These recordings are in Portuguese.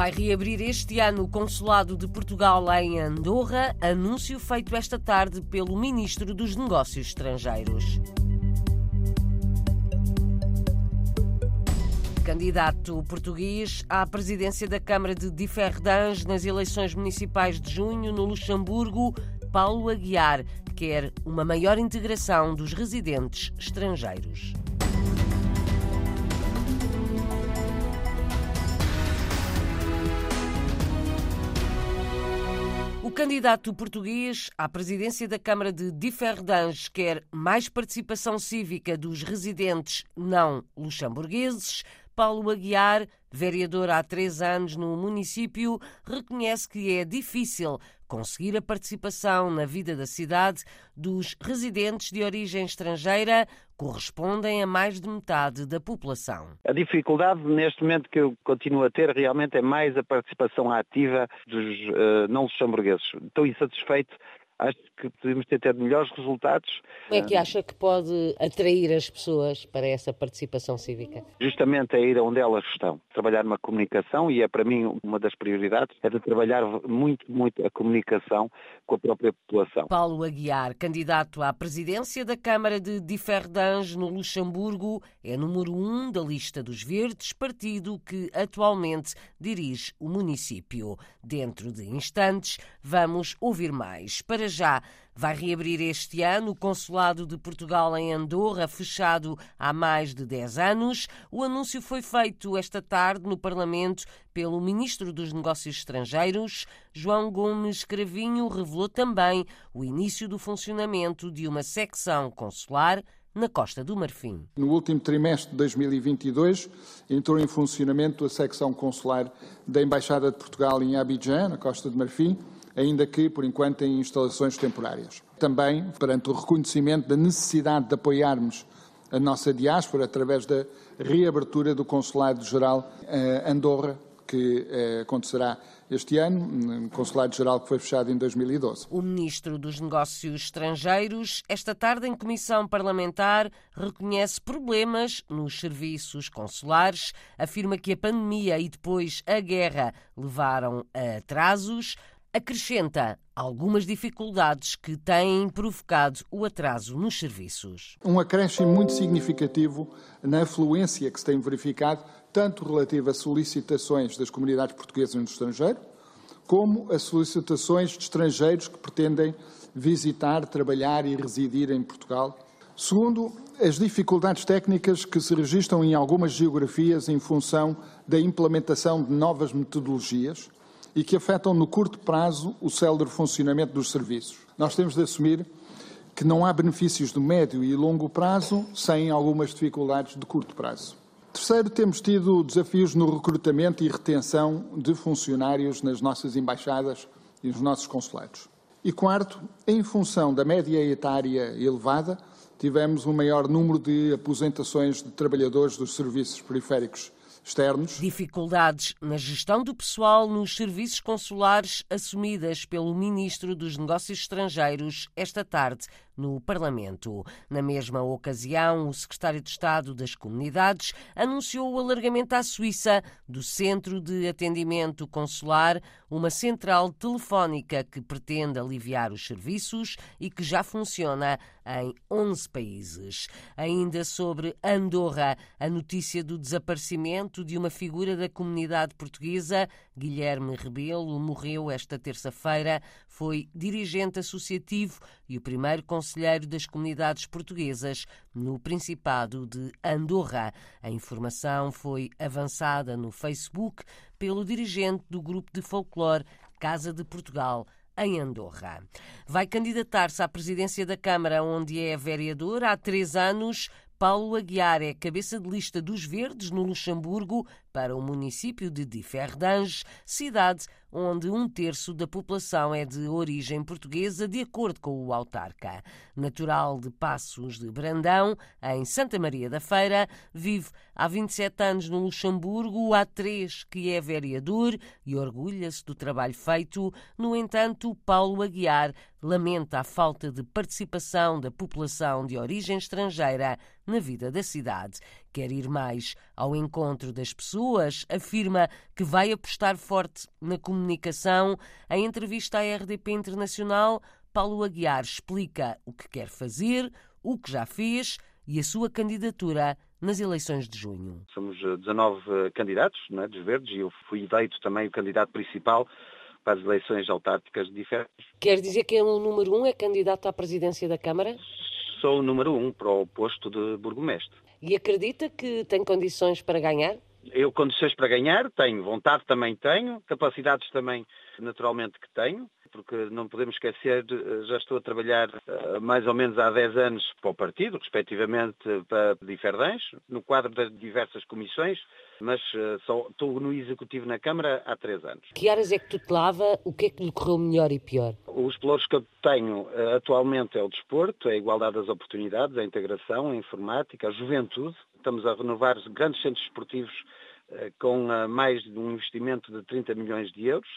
Vai reabrir este ano o Consulado de Portugal em Andorra, anúncio feito esta tarde pelo Ministro dos Negócios Estrangeiros. Candidato português à presidência da Câmara de Differdange nas eleições municipais de junho no Luxemburgo, Paulo Aguiar quer uma maior integração dos residentes estrangeiros. O candidato português à presidência da Câmara de Differdange quer mais participação cívica dos residentes não luxemburgueses. Paulo Aguiar, vereador há três anos no município, reconhece que é difícil conseguir a participação na vida da cidade dos residentes de origem estrangeira, correspondem a mais de metade da população. A dificuldade neste momento que eu continuo a ter realmente é mais a participação ativa dos uh, não luxemburgueses. Estou insatisfeito acho que podemos ter tido melhores resultados. Como é que acha que pode atrair as pessoas para essa participação cívica? Justamente é ir onde elas estão, trabalhar uma comunicação e é para mim uma das prioridades, é de trabalhar muito, muito a comunicação com a própria população. Paulo Aguiar, candidato à presidência da Câmara de Differdange no Luxemburgo, é número um da lista dos Verdes, partido que atualmente dirige o município. Dentro de instantes, vamos ouvir mais. Para já. Vai reabrir este ano o Consulado de Portugal em Andorra, fechado há mais de 10 anos. O anúncio foi feito esta tarde no Parlamento pelo Ministro dos Negócios Estrangeiros. João Gomes Cravinho revelou também o início do funcionamento de uma secção consular na Costa do Marfim. No último trimestre de 2022, entrou em funcionamento a secção consular da Embaixada de Portugal em Abidjan, na Costa do Marfim, ainda que, por enquanto, em instalações temporárias. Também, perante o reconhecimento da necessidade de apoiarmos a nossa diáspora através da reabertura do Consulado-Geral eh, Andorra, que eh, acontecerá este ano, um Consulado-Geral que foi fechado em 2012. O Ministro dos Negócios Estrangeiros, esta tarde em comissão parlamentar, reconhece problemas nos serviços consulares, afirma que a pandemia e depois a guerra levaram a atrasos acrescenta algumas dificuldades que têm provocado o atraso nos serviços. Um acréscimo muito significativo na afluência que se tem verificado, tanto relativa a solicitações das comunidades portuguesas no estrangeiro, como a solicitações de estrangeiros que pretendem visitar, trabalhar e residir em Portugal. Segundo, as dificuldades técnicas que se registram em algumas geografias em função da implementação de novas metodologias, e que afetam no curto prazo o célere funcionamento dos serviços. Nós temos de assumir que não há benefícios de médio e longo prazo sem algumas dificuldades de curto prazo. Terceiro, temos tido desafios no recrutamento e retenção de funcionários nas nossas embaixadas e nos nossos consulados. E quarto, em função da média etária elevada, tivemos um maior número de aposentações de trabalhadores dos serviços periféricos externos. Dificuldades na gestão do pessoal nos serviços consulares assumidas pelo Ministro dos Negócios Estrangeiros esta tarde no Parlamento. Na mesma ocasião, o secretário de Estado das Comunidades anunciou o alargamento à Suíça do Centro de Atendimento Consular, uma central telefónica que pretende aliviar os serviços e que já funciona em 11 países. Ainda sobre Andorra, a notícia do desaparecimento de uma figura da comunidade portuguesa, Guilherme Rebelo, morreu esta terça-feira. Foi dirigente associativo e o primeiro conselheiro das comunidades portuguesas no Principado de Andorra. A informação foi avançada no Facebook pelo dirigente do grupo de folclore Casa de Portugal em Andorra. Vai candidatar-se à presidência da Câmara, onde é vereador há três anos. Paulo Aguiar é cabeça de lista dos Verdes no Luxemburgo para o município de Differdange, cidade onde um terço da população é de origem portuguesa, de acordo com o autarca. Natural de Passos de Brandão, em Santa Maria da Feira, vive há 27 anos no Luxemburgo, há três que é vereador e orgulha-se do trabalho feito. No entanto, Paulo Aguiar lamenta a falta de participação da população de origem estrangeira na vida da cidade. Quer ir mais ao encontro das pessoas, afirma que vai apostar forte na comunicação. Em entrevista à RDP Internacional, Paulo Aguiar explica o que quer fazer, o que já fez e a sua candidatura nas eleições de junho. Somos 19 eh, eh, candidatos é, dos Verdes e eu fui eleito também o candidato principal para as eleições autárquicas de diferentes. Quer dizer que é o número um é candidato à presidência da Câmara? Sou o número um para o posto de burgomestre. E acredita que tem condições para ganhar? Eu condições para ganhar tenho, vontade também tenho, capacidades também naturalmente que tenho porque não podemos esquecer, eh, já estou a trabalhar eh, mais ou menos há 10 anos para o partido, respectivamente para Diferdães, no quadro das diversas comissões, mas eh, só estou no Executivo na Câmara há 3 anos. Que áreas é que tutelava? O que é que lhe correu melhor e pior? Os pelouros que eu tenho atualmente é o desporto, é a igualdade das oportunidades, a integração, a informática, a juventude. Estamos a renovar os grandes centros esportivos com mais de um investimento de 30 milhões de euros.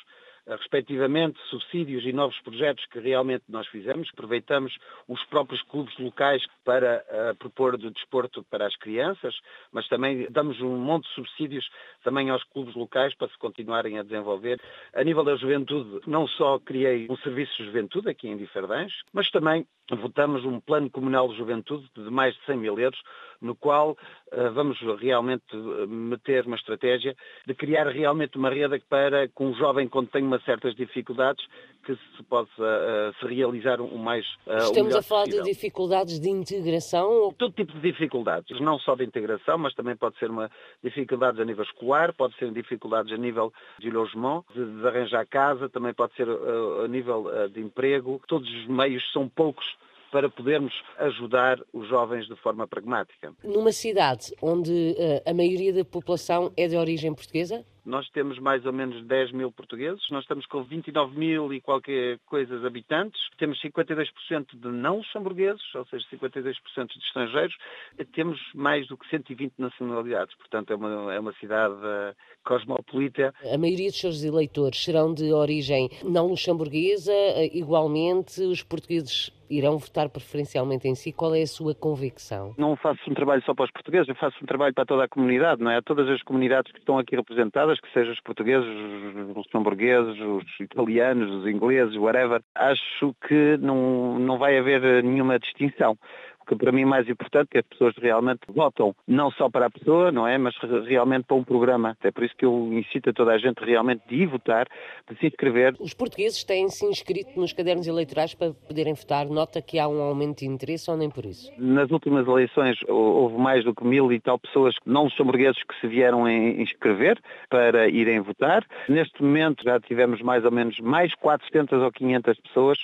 Eh, respectivamente subsídios e novos projetos que realmente nós fizemos. Aproveitamos os próprios clubes locais para uh, propor de desporto para as crianças, mas também damos um monte de subsídios também aos clubes locais para se continuarem a desenvolver. A nível da juventude, não só criei um serviço de juventude aqui em Diferdães, mas também votamos um plano comunal de juventude de mais de 100 mil euros, no qual uh, vamos realmente meter uma estratégia de criar realmente uma rede para, com um jovem quando tem uma certas dificuldades, que se possa uh, se realizar o mais uh, Estamos a falar possível. de dificuldades de integração? Todo tipo de dificuldades, não só de integração, mas também pode ser uma dificuldades a nível escolar, pode ser dificuldades a nível de logement, de, de arranjar casa, também pode ser a nível de emprego. Todos os meios são poucos para podermos ajudar os jovens de forma pragmática. Numa cidade onde uh, a maioria da população é de origem portuguesa? Nós temos mais ou menos 10 mil portugueses, nós estamos com 29 mil e qualquer coisa habitantes, temos 52% de não luxemburgueses, ou seja, 52% de estrangeiros, temos mais do que 120 nacionalidades, portanto é uma, é uma cidade uh, cosmopolita. A maioria dos seus eleitores serão de origem não luxemburguesa, uh, igualmente os portugueses irão votar preferencialmente em si. Qual é a sua convicção? Não faço um trabalho só para os portugueses, eu faço um trabalho para toda a comunidade, não é? Todas as comunidades que estão aqui representadas, que sejam os portugueses, os luxemburgueses, os italianos, os ingleses, whatever, acho que não, não vai haver nenhuma distinção que para mim é mais importante é que as pessoas realmente votam não só para a pessoa, não é, mas realmente para um programa. É por isso que eu incito a toda a gente realmente de ir votar, de se inscrever. Os portugueses têm se inscrito nos cadernos eleitorais para poderem votar. Nota que há um aumento de interesse ou nem por isso? Nas últimas eleições houve mais do que mil e tal pessoas não luxemburgueses que se vieram inscrever para irem votar. Neste momento já tivemos mais ou menos mais 400 ou 500 pessoas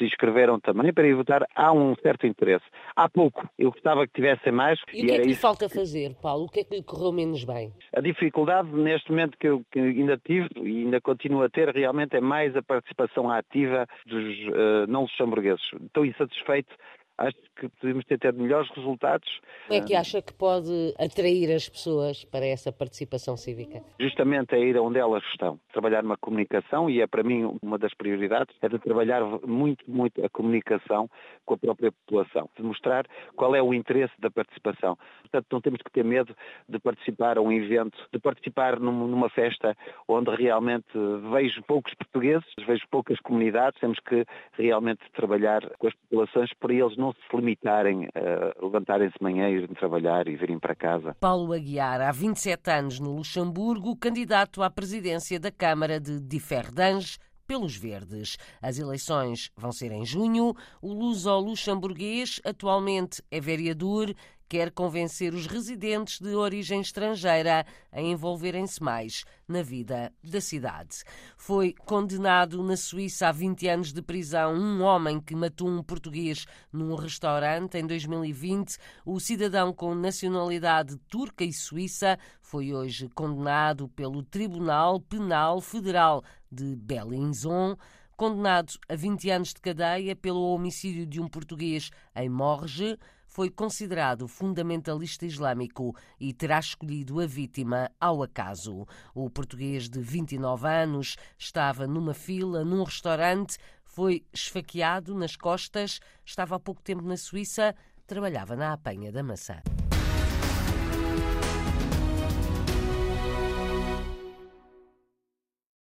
se inscreveram também para ir votar, há um certo interesse. Há pouco, eu gostava que tivessem mais. E, e o que é que lhe isso. falta fazer, Paulo? O que é que lhe correu menos bem? A dificuldade neste momento que eu que ainda tive e ainda continuo a ter realmente é mais a participação ativa dos uh, não luxemburgueses. Estou insatisfeito acho que podemos ter tido melhores resultados. Como é que acha que pode atrair as pessoas para essa participação cívica? Justamente é ir onde elas estão, trabalhar uma comunicação e é para mim uma das prioridades, é de trabalhar muito, muito a comunicação com a própria população, de mostrar qual é o interesse da participação. Portanto, não temos que ter medo de participar a um evento, de participar numa festa onde realmente vejo poucos portugueses, vejo poucas comunidades, temos que realmente trabalhar com as populações para eles não se limitarem a levantarem-se manhã, irem trabalhar e virem para casa. Paulo Aguiar, há 27 anos no Luxemburgo, candidato à presidência da Câmara de Differdange, pelos Verdes. As eleições vão ser em junho. O luso-luxemburguês atualmente é vereador quer convencer os residentes de origem estrangeira a envolverem-se mais na vida da cidade. Foi condenado na Suíça a 20 anos de prisão um homem que matou um português num restaurante em 2020. O cidadão com nacionalidade turca e suíça foi hoje condenado pelo Tribunal Penal Federal de Belinzon condenado a 20 anos de cadeia pelo homicídio de um português em Morges foi considerado fundamentalista islâmico e terá escolhido a vítima ao acaso. O português de 29 anos estava numa fila num restaurante, foi esfaqueado nas costas, estava há pouco tempo na Suíça, trabalhava na apanha da maçã.